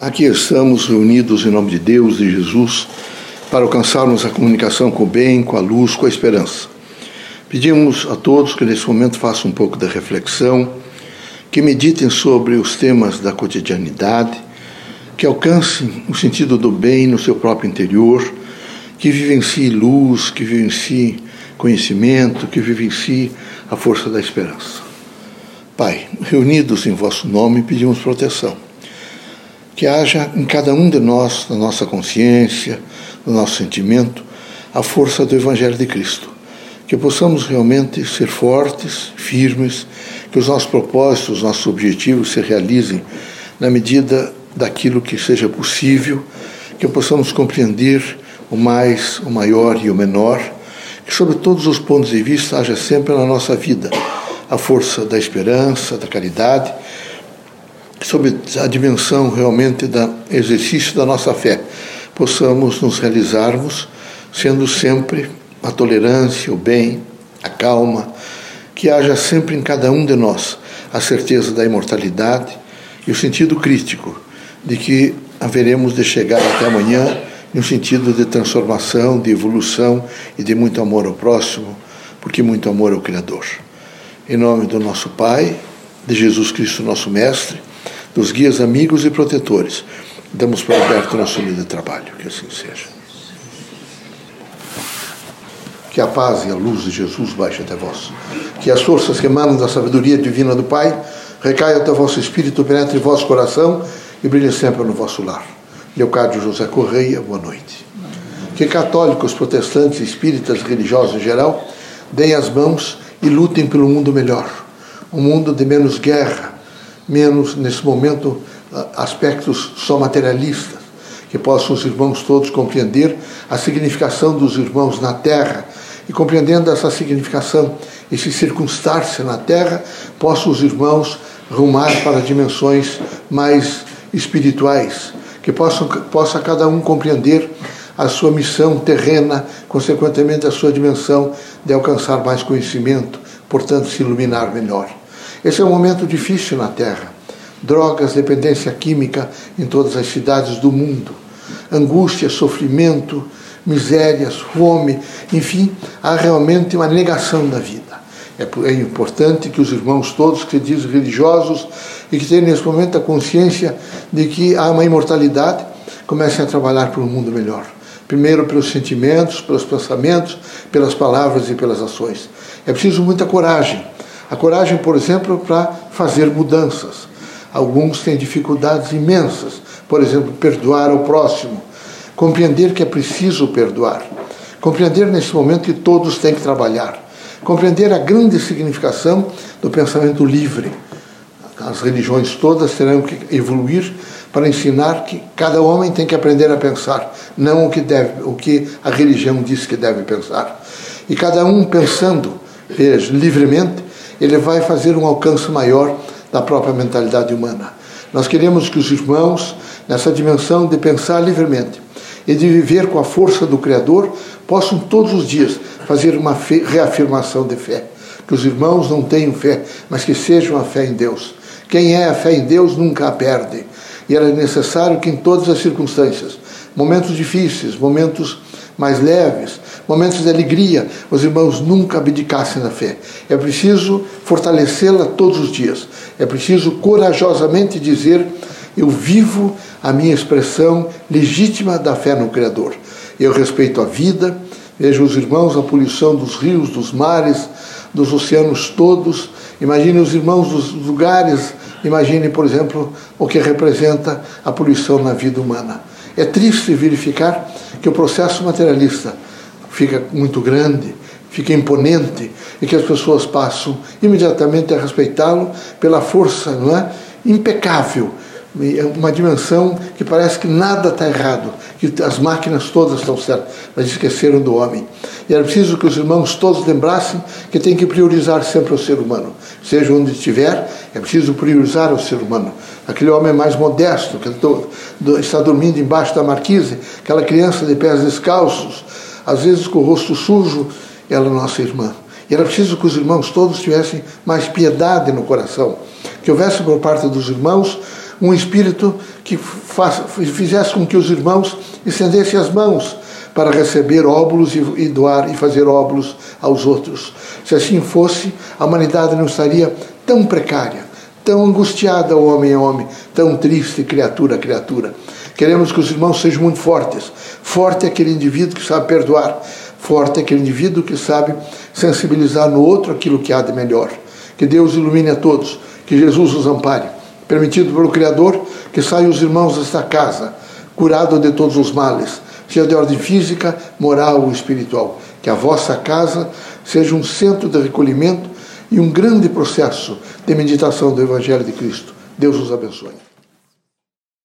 Aqui estamos reunidos em nome de Deus e Jesus para alcançarmos a comunicação com o bem, com a luz, com a esperança. Pedimos a todos que nesse momento façam um pouco da reflexão, que meditem sobre os temas da cotidianidade, que alcancem o sentido do bem no seu próprio interior, que vivenciem luz, que vivenciem conhecimento, que vivenciem a força da esperança. Pai, reunidos em vosso nome, pedimos proteção que haja em cada um de nós, na nossa consciência, no nosso sentimento, a força do Evangelho de Cristo. Que possamos realmente ser fortes, firmes, que os nossos propósitos, os nossos objetivos se realizem na medida daquilo que seja possível, que possamos compreender o mais, o maior e o menor, que sobre todos os pontos de vista haja sempre na nossa vida a força da esperança, da caridade sobre a dimensão realmente do exercício da nossa fé, possamos nos realizarmos sendo sempre a tolerância, o bem, a calma, que haja sempre em cada um de nós a certeza da imortalidade e o sentido crítico de que haveremos de chegar até amanhã no sentido de transformação, de evolução e de muito amor ao próximo, porque muito amor ao Criador. Em nome do nosso Pai, de Jesus Cristo, nosso Mestre, dos guias amigos e protetores. Damos por aberto nosso livro de trabalho, que assim seja. Que a paz e a luz de Jesus baixe até vós. Que as forças que emanam da sabedoria divina do Pai recaiam até vosso espírito, penetre vosso coração e brilhe sempre no vosso lar. Leocádio José Correia, boa noite. Que católicos, protestantes, espíritas, religiosos em geral, deem as mãos e lutem pelo mundo melhor. Um mundo de menos guerra, menos, nesse momento, aspectos só materialistas, que possam os irmãos todos compreender a significação dos irmãos na terra e compreendendo essa significação, esse circunstar-se na terra, possam os irmãos rumar para dimensões mais espirituais, que possam, possa cada um compreender a sua missão terrena, consequentemente a sua dimensão de alcançar mais conhecimento, portanto se iluminar melhor. Esse é um momento difícil na Terra. Drogas, dependência química em todas as cidades do mundo, angústia, sofrimento, misérias, fome, enfim, há realmente uma negação da vida. É, é importante que os irmãos todos que dizem religiosos e que têm nesse momento a consciência de que há uma imortalidade comecem a trabalhar por um mundo melhor. Primeiro pelos sentimentos, pelos pensamentos, pelas palavras e pelas ações. É preciso muita coragem a coragem, por exemplo, para fazer mudanças. Alguns têm dificuldades imensas, por exemplo, perdoar ao próximo, compreender que é preciso perdoar, compreender nesse momento que todos têm que trabalhar, compreender a grande significação do pensamento livre. As religiões todas terão que evoluir para ensinar que cada homem tem que aprender a pensar, não o que deve, o que a religião diz que deve pensar. E cada um pensando veja, livremente, ele vai fazer um alcance maior da própria mentalidade humana. Nós queremos que os irmãos, nessa dimensão de pensar livremente e de viver com a força do Criador, possam todos os dias fazer uma reafirmação de fé. Que os irmãos não tenham fé, mas que sejam a fé em Deus. Quem é a fé em Deus nunca a perde. E era necessário que em todas as circunstâncias, momentos difíceis, momentos mais leves, momentos de alegria, os irmãos nunca abdicassem da fé. É preciso fortalecê-la todos os dias. É preciso corajosamente dizer: eu vivo a minha expressão legítima da fé no Criador. Eu respeito a vida, vejo os irmãos a poluição dos rios, dos mares, dos oceanos todos. Imagine os irmãos dos lugares, imagine, por exemplo, o que representa a poluição na vida humana. É triste verificar que o processo materialista fica muito grande, fica imponente e que as pessoas passam imediatamente a respeitá-lo pela força, não é? Impecável, uma dimensão que parece que nada está errado, que as máquinas todas estão certas, mas esqueceram do homem. E era preciso que os irmãos todos lembrassem que tem que priorizar sempre o ser humano. Seja onde estiver, é preciso priorizar o ser humano. Aquele homem mais modesto, que está dormindo embaixo da marquise, aquela criança de pés descalços, às vezes com o rosto sujo, ela é nossa irmã. E era preciso que os irmãos todos tivessem mais piedade no coração, que houvesse por parte dos irmãos um espírito que fizesse com que os irmãos estendessem as mãos para receber óbulos e, e doar e fazer óbulos aos outros. Se assim fosse, a humanidade não estaria tão precária, tão angustiada, homem a homem, tão triste, criatura a criatura. Queremos que os irmãos sejam muito fortes. Forte é aquele indivíduo que sabe perdoar. Forte é aquele indivíduo que sabe sensibilizar no outro aquilo que há de melhor. Que Deus ilumine a todos. Que Jesus os ampare. Permitido pelo Criador que saiam os irmãos desta casa, curado de todos os males, seja de ordem física, moral ou espiritual. Que a vossa casa seja um centro de recolhimento e um grande processo de meditação do Evangelho de Cristo. Deus os abençoe.